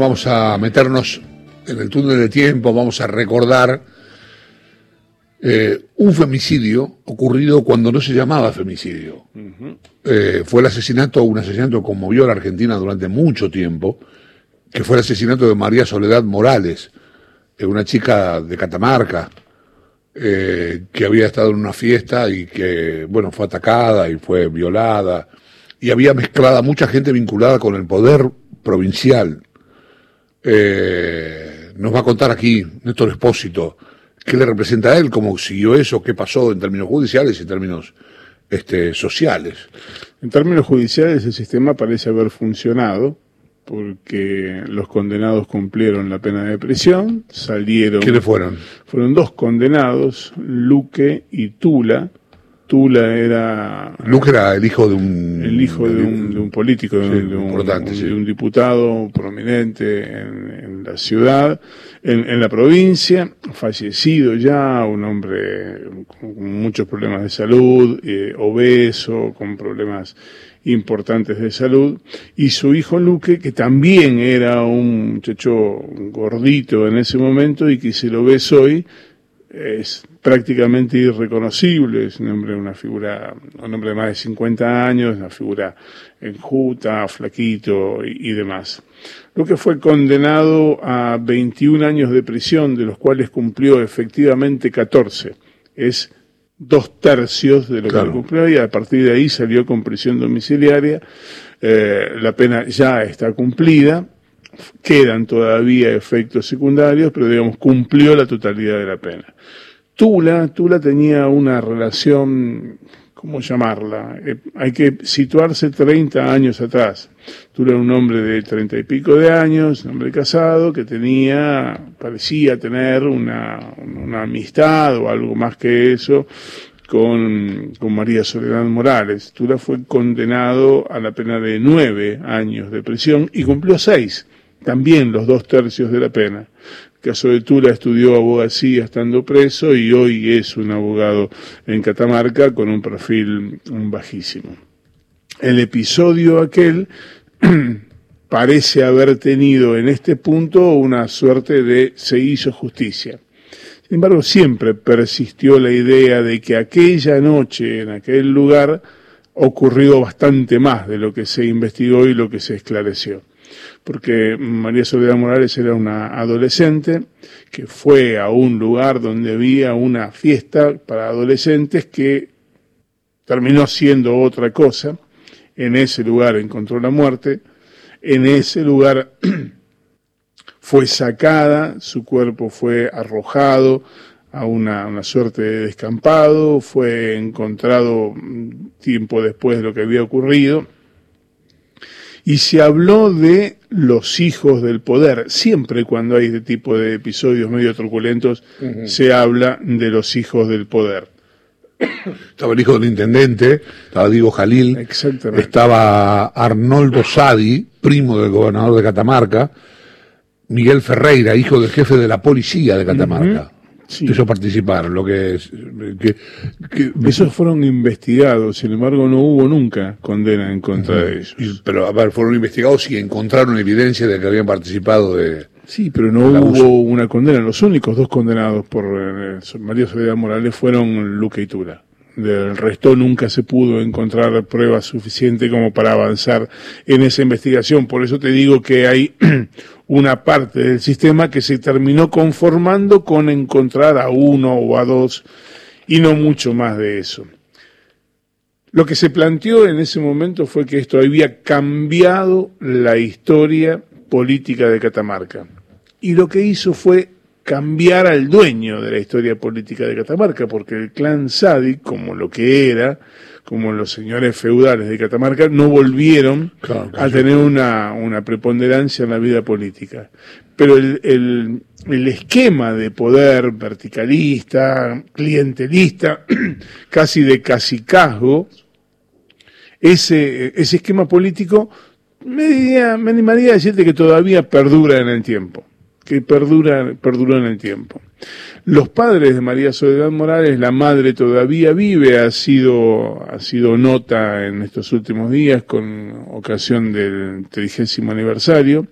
Vamos a meternos en el túnel de tiempo, vamos a recordar eh, un femicidio ocurrido cuando no se llamaba femicidio. Eh, fue el asesinato, un asesinato que conmovió a la Argentina durante mucho tiempo, que fue el asesinato de María Soledad Morales, eh, una chica de Catamarca, que había estado en una fiesta y que, bueno, fue atacada y fue violada, y había mezclada mucha gente vinculada con el poder provincial eh, nos va a contar aquí Néstor Espósito qué le representa a él, cómo siguió eso, qué pasó en términos judiciales y en términos este, sociales. En términos judiciales el sistema parece haber funcionado porque los condenados cumplieron la pena de prisión, salieron... ¿Quiénes fueron? Fueron dos condenados, Luque y Tula, Tula era... Luque era el hijo de un... El hijo de un, de un político, de, un, de, un, diputado prominente en, la ciudad, en, la provincia, fallecido ya, un hombre con muchos problemas de salud, eh, obeso, con problemas importantes de salud, y su hijo Luque, que también era un muchacho gordito en ese momento y que si lo ves hoy, es prácticamente irreconocible, es un hombre, una figura, un hombre de más de 50 años, una figura enjuta, flaquito y, demás. Lo que fue condenado a 21 años de prisión, de los cuales cumplió efectivamente 14. Es dos tercios de lo que cumplió y a partir de ahí salió con prisión domiciliaria. Eh, la pena ya está cumplida quedan todavía efectos secundarios, pero digamos, cumplió la totalidad de la pena. Tula, Tula tenía una relación, ¿cómo llamarla? Eh, hay que situarse 30 años atrás. Tula era un hombre de treinta y pico de años, un hombre casado, que tenía, parecía tener una, una amistad o algo más que eso con, con, María Soledad Morales. Tula fue condenado a la pena de nueve años de prisión y cumplió seis también los dos tercios de la pena. Caso de Tula estudió abogacía estando preso y hoy es un abogado en Catamarca con un perfil bajísimo. El episodio aquel parece haber tenido en este punto una suerte de se hizo justicia. Sin embargo, siempre persistió la idea de que aquella noche en aquel lugar ocurrió bastante más de lo que se investigó y lo que se esclareció porque María Soledad Morales era una adolescente que fue a un lugar donde había una fiesta para adolescentes que terminó siendo otra cosa. En ese lugar encontró la muerte. En ese lugar fue sacada, su cuerpo fue arrojado a una, una, suerte de descampado, fue encontrado tiempo después de lo que había ocurrido y se habló de los hijos del poder. Siempre cuando hay este tipo de episodios medio truculentos, se habla de los hijos del poder. Estaba el hijo del intendente, estaba Diego Jalil, estaba Arnoldo Sadi, primo del gobernador de Catamarca, Miguel Ferreira, hijo del jefe de la policía de Catamarca. Sí. Eso participaron, lo que es... Que, Esos fueron investigados, sin embargo no hubo nunca condena en contra de ellos. pero, a ver, fueron investigados y encontraron evidencia de que habían participado de... Sí, pero no hubo una condena. Los únicos dos condenados por eh, María Soledad Morales fueron Luque y Tula. Del resto nunca se pudo encontrar pruebas suficientes como para avanzar en esa investigación. Por eso te digo que hay una parte del sistema que se terminó conformando con encontrar a uno o a dos y no mucho más de eso. Lo que se planteó en ese momento fue que esto había cambiado la historia política de Catamarca. Y lo que hizo fue cambiar al dueño de la historia política de Catamarca, porque el clan Sadi, como lo que era, como los señores feudales de Catamarca, no volvieron a tener una, una, preponderancia en la vida política. Pero el, el, el esquema de poder verticalista, clientelista, casi de casicazgo, ese, ese esquema político me, me animaría a decirte que todavía perdura en el tiempo que perdura, perduró en el tiempo. Los padres de María Soledad Morales, la madre todavía vive, ha sido, ha sido nota en estos últimos días con ocasión del trigésimo aniversario.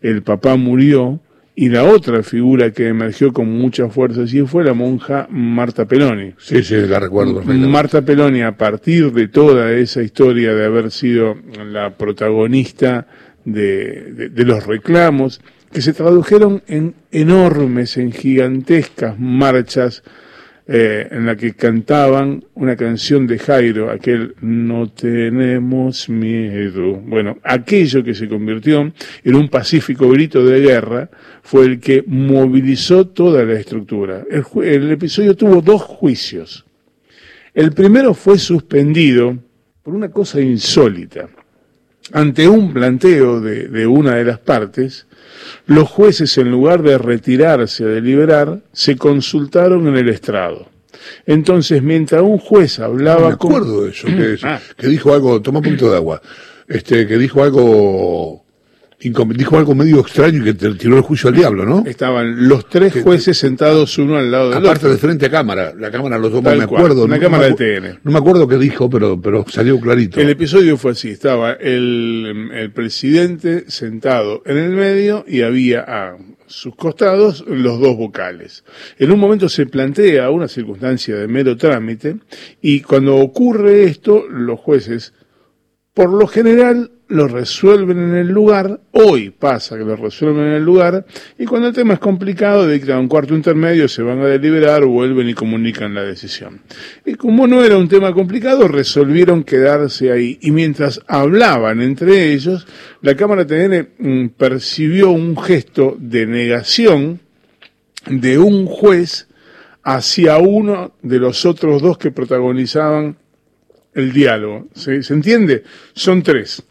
El papá murió y la otra figura que emergió con mucha fuerza sí fue la monja Marta Peloni. Sí, sí, la recuerdo. Marta Peloni, a partir de toda esa historia de haber sido la protagonista de, de los reclamos, que se tradujeron en enormes, en gigantescas marchas eh, en la que cantaban una canción de Jairo, aquel No tenemos miedo. Bueno, aquello que se convirtió en un pacífico grito de guerra fue el que movilizó toda la estructura. El, episodio tuvo dos juicios. El primero fue suspendido por una cosa insólita. Ante un planteo de una de las partes, los jueces, en lugar de retirarse a deliberar, se consultaron en el estrado. Entonces, mientras un juez hablaba Me acuerdo de eso, que, ah. que, dijo algo, toma un poquito de agua, este, que dijo algo dijo algo medio extraño y que tiró el juicio al diablo, ¿no? Estaban los tres jueces sentados uno al lado del otro. Aparte de frente a cámara, la cámara lo tomó, me acuerdo. Una cámara de TN. No me acuerdo qué dijo, pero, pero salió clarito. El episodio fue así, estaba el, el presidente sentado en el medio y había a sus costados los dos vocales. En un momento se plantea una circunstancia de mero trámite y cuando ocurre esto, los jueces, por lo general, lo resuelven en el lugar, hoy pasa que lo resuelven en el lugar, y cuando el tema es complicado, dictan un cuarto intermedio, se van a deliberar, vuelven y comunican la decisión. Y como no era un tema complicado, resolvieron quedarse ahí. Y mientras hablaban entre ellos, la Cámara TN mm, percibió un gesto de negación de un juez hacia uno de los otros dos que protagonizaban el diálogo. ¿Se entiende? Son tres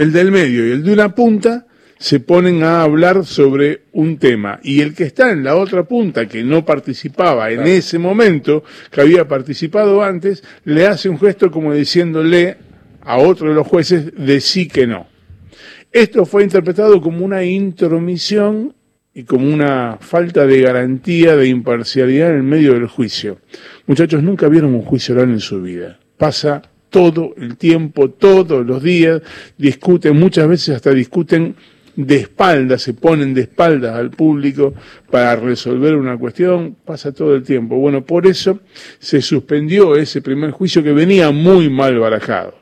el del medio y el de una punta se ponen a hablar sobre un tema y el que está en la otra punta que no participaba en ese momento, que había participado antes, le hace un gesto como diciéndole a otro de los jueces de sí que no. Esto fue interpretado como una intromisión y como una falta de garantía de imparcialidad en el medio del juicio. Muchachos, nunca vieron un juicio oral en su vida. Pasa todo el tiempo, todos los días, discuten, muchas veces hasta discuten de espaldas, se ponen de espaldas al público para resolver una cuestión, pasa todo el tiempo. Bueno, por eso se suspendió ese primer juicio que venía muy mal barajado.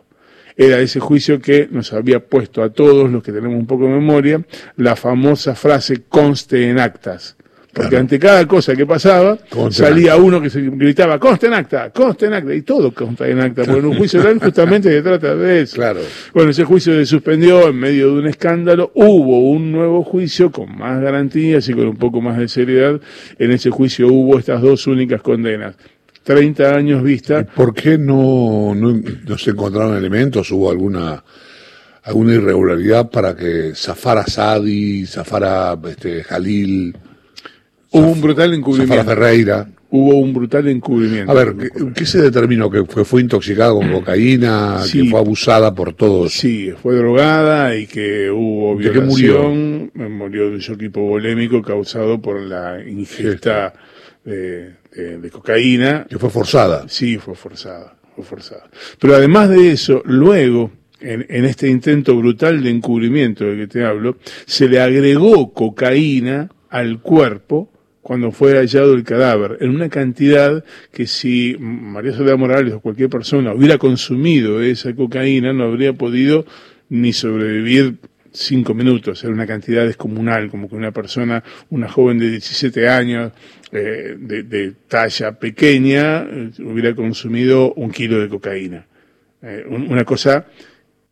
Era ese juicio que nos había puesto a todos los que tenemos un poco de memoria la famosa frase conste en actas. Porque ante cada cosa que pasaba, salía uno que se gritaba, consta en acta, consta en acta, y todo consta en acta, porque en un juicio oral justamente se trata de eso. Claro. Bueno, ese juicio se suspendió en medio de un escándalo, hubo un nuevo juicio con más garantías y con un poco más de seriedad. En ese juicio hubo estas dos únicas condenas. 30 años vista. ¿Por qué no, no, se encontraron elementos? ¿Hubo alguna alguna irregularidad para que zafara Sadi, zafara este, Jalil? Hubo un brutal encubrimiento. Ferreira. Hubo un brutal encubrimiento. A ver, ¿qué, se determinó? ¿Que fue, fue intoxicada con cocaína? ¿Que fue abusada por todos? Sí, fue drogada y que hubo violación. murió? murió de un shock hipovolémico causado por la ingesta de, cocaína. ¿Que fue forzada? Sí, fue forzada, fue forzada. Pero además de eso, luego, en, en, este intento brutal de encubrimiento del que te hablo, se le agregó cocaína al cuerpo cuando fue hallado el cadáver, en una cantidad que si María Soledad Morales o cualquier persona hubiera consumido esa cocaína, no habría podido ni sobrevivir cinco minutos, era una cantidad descomunal, como que una persona, una joven de 17 años, eh, de, talla pequeña, hubiera consumido un kilo de cocaína. Eh, una cosa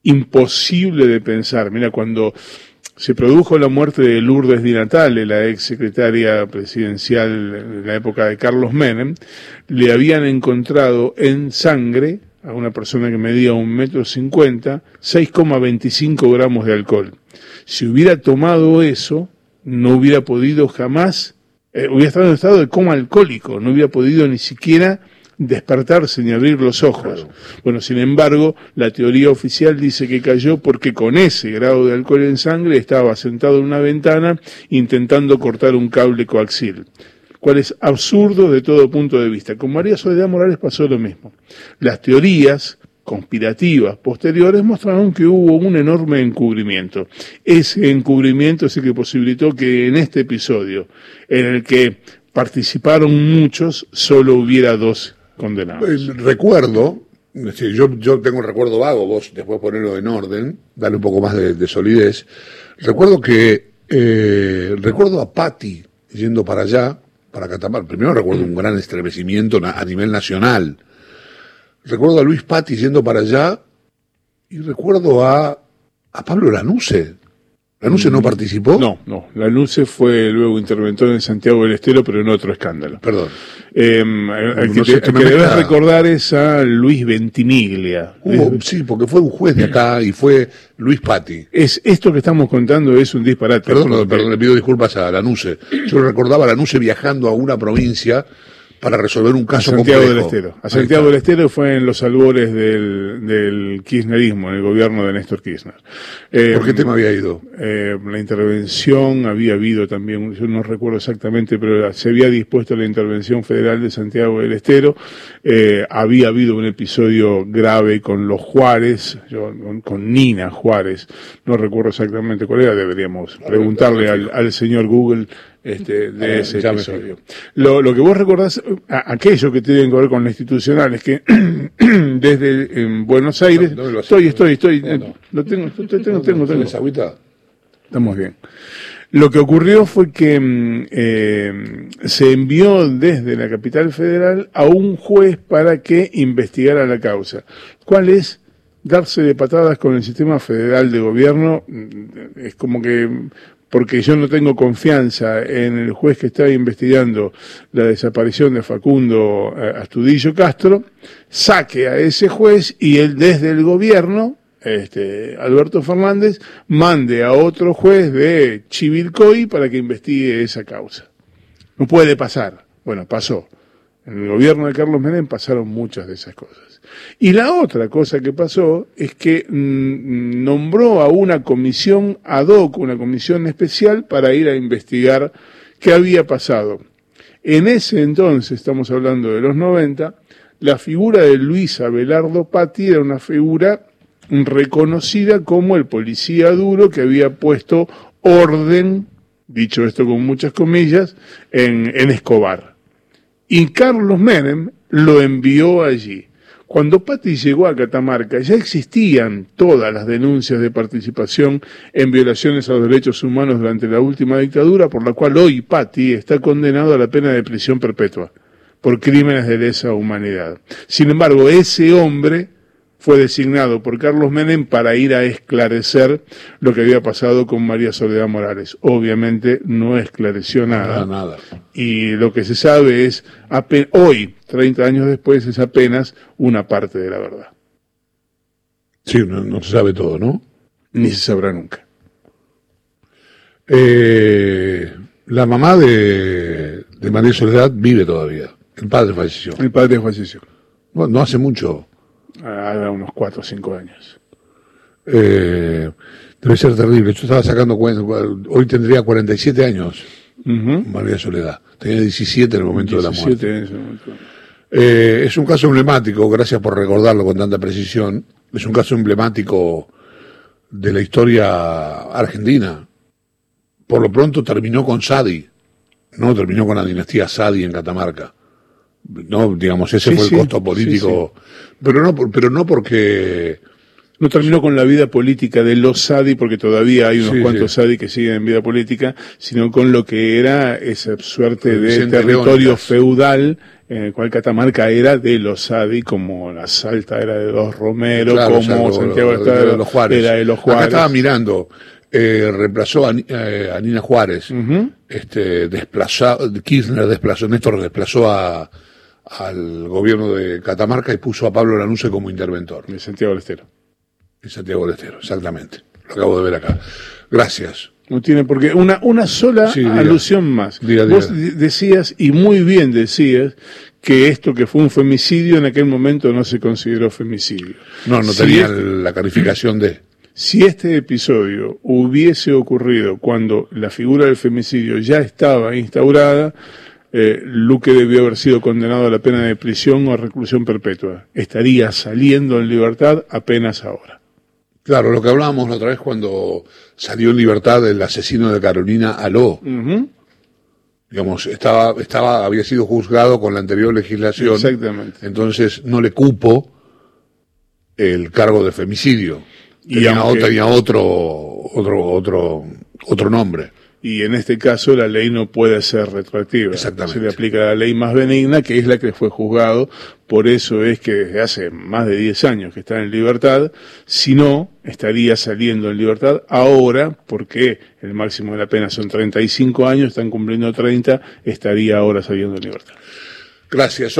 imposible de pensar. Mira, cuando se produjo la muerte de Lourdes Di Natale, la ex secretaria presidencial en la época de Carlos Menem, le habían encontrado en sangre a una persona que medía un metro cincuenta, 6,25 gramos de alcohol. Si hubiera tomado eso, no hubiera podido jamás, eh, hubiera estado en estado de coma alcohólico, no hubiera podido ni siquiera despertarse ni abrir los ojos. Bueno, sin embargo, la teoría oficial dice que cayó porque con ese grado de alcohol en sangre estaba sentado en una ventana intentando cortar un cable coaxil cual es absurdo de todo punto de vista. Con María Soledad Morales pasó lo mismo. Las teorías conspirativas posteriores mostraron que hubo un enorme encubrimiento. Ese encubrimiento es el que posibilitó que en este episodio, en el que participaron muchos, solo hubiera dos condenados. Recuerdo, yo, yo tengo un recuerdo vago, vos después ponerlo en orden, darle un poco más de, solidez. Recuerdo que, eh, recuerdo a Patti yendo para allá, para Catamarca. Primero recuerdo un gran estremecimiento a nivel nacional Recuerdo a Luis Patti yendo para allá y recuerdo a, a Pablo Lanuse. ¿Lanuse no mm, participó? No, no. Lanuse fue luego interventor en Santiago del Estero, pero en otro escándalo. Perdón. Eh, el que, debes recordar es a Luis Ventimiglia. sí, porque fue un juez de acá y fue Luis Patti. Es, esto que estamos contando es un disparate. Perdón, perdón, le pido disculpas a Lanuse. Yo recordaba a Lanuse viajando a una provincia para resolver un caso a Santiago del Estero. A Santiago del Estero fue en los albores del, del kirchnerismo, en el gobierno de Néstor Kirchner. Eh, ¿Por qué tema había ido? Eh, la intervención había habido también, yo no recuerdo exactamente, pero se había dispuesto la intervención federal de Santiago del Estero. Eh, había habido un episodio grave con los Juárez, con, Nina Juárez, no recuerdo exactamente cuál era, deberíamos preguntarle al, al señor Google este, de ese episodio. Lo, lo, que vos recordás, aquello que tiene que ver con lo institucional, es que desde en Buenos Aires, estoy, estoy, estoy, lo tengo, tengo, tengo, tengo. agüita? Estamos bien. Lo que ocurrió fue que mm, eh, se envió desde la capital federal a un juez para que investigara la causa. ¿Cuál es? Darse de patadas con el sistema federal de gobierno mm, es como que porque yo no tengo confianza en el juez que está investigando la desaparición de Facundo eh, Astudillo Castro, saque a ese juez y él desde el gobierno, este, Alberto Fernández, mande a otro juez de Chivilcoy para que investigue esa causa. No puede pasar. Bueno, pasó. En el gobierno de Carlos Menem pasaron muchas de esas cosas. Y la otra cosa que pasó es que mm, nombró a una comisión ad hoc, una comisión especial para ir a investigar qué había pasado. En ese entonces, estamos hablando de los 90, la figura de Luis Abelardo Patti era una figura reconocida como el policía duro que había puesto orden, dicho esto con muchas comillas, en, en Escobar. Y Carlos Menem lo envió allí. Cuando Patti llegó a Catamarca ya existían todas las denuncias de participación en violaciones a los derechos humanos durante la última dictadura, por la cual hoy Patti está condenado a la pena de prisión perpetua por crímenes de lesa humanidad. Sin embargo, ese hombre fue designado por Carlos Menem para ir a esclarecer lo que había pasado con María Soledad Morales. Obviamente no esclareció nada. nada. Y lo que se sabe es, hoy, 30 años después, es apenas una parte de la verdad. Sí, no, se sabe todo, ¿no? Ni se sabrá nunca. Eh, la mamá de, de María Soledad vive todavía. El padre falleció. El padre falleció. Bueno, no hace mucho hace unos 4 o 5 años. Eh, debe ser terrible. Yo estaba sacando cuenta, hoy tendría 47 años, María Soledad. Tenía 17 en el momento de la muerte. Eh, es un caso emblemático, gracias por recordarlo con tanta precisión. Es un caso emblemático de la historia argentina. Por lo pronto terminó con Sadi, no terminó con la dinastía Sadi en Catamarca. No, digamos, ese fue el costo político. pero no, pero no porque no terminó con la vida política de los Sadi, porque todavía hay unos cuantos Sadi que siguen en vida política, sino con lo que era esa suerte de territorio feudal en el cual Catamarca era de los Sadi, como la Salta era de los Romero, como Santiago era de los Juárez. Era de los Juárez. Acá estaba mirando, eh, reemplazó a, eh, a, Nina Juárez, este, desplazó, Kirchner desplazó, Néstor desplazó a, al gobierno de Catamarca y puso a Pablo Lanuse como interventor. En Santiago del Estero. En Santiago del Estero, exactamente. lo acabo de ver acá. Gracias. No tiene por qué. Una, una sola alusión más. Vos decías, y muy bien decías, que esto que fue un femicidio en aquel momento no se consideró femicidio. No, no tenía la calificación de... Si este episodio hubiese ocurrido cuando la figura del femicidio ya estaba instaurada, eh, Luque debió haber sido condenado a la pena de prisión o a reclusión perpetua. Estaría saliendo en libertad apenas ahora. Claro, lo que hablábamos la otra vez cuando salió en libertad el asesino de Carolina Aló. Digamos, estaba, estaba, había sido juzgado con la anterior legislación. Exactamente. Entonces no le cupo el cargo de femicidio. Y tenía, tenía otro, otro, otro, otro nombre y en este caso la ley no puede ser retroactiva. Exactamente. Se le aplica la ley más benigna, que es la que fue juzgado, por eso es que desde hace más de 10 años que está en libertad, si no, estaría saliendo en libertad ahora, porque el máximo de la pena son 35 años, están cumpliendo 30, estaría ahora saliendo en libertad. Gracias.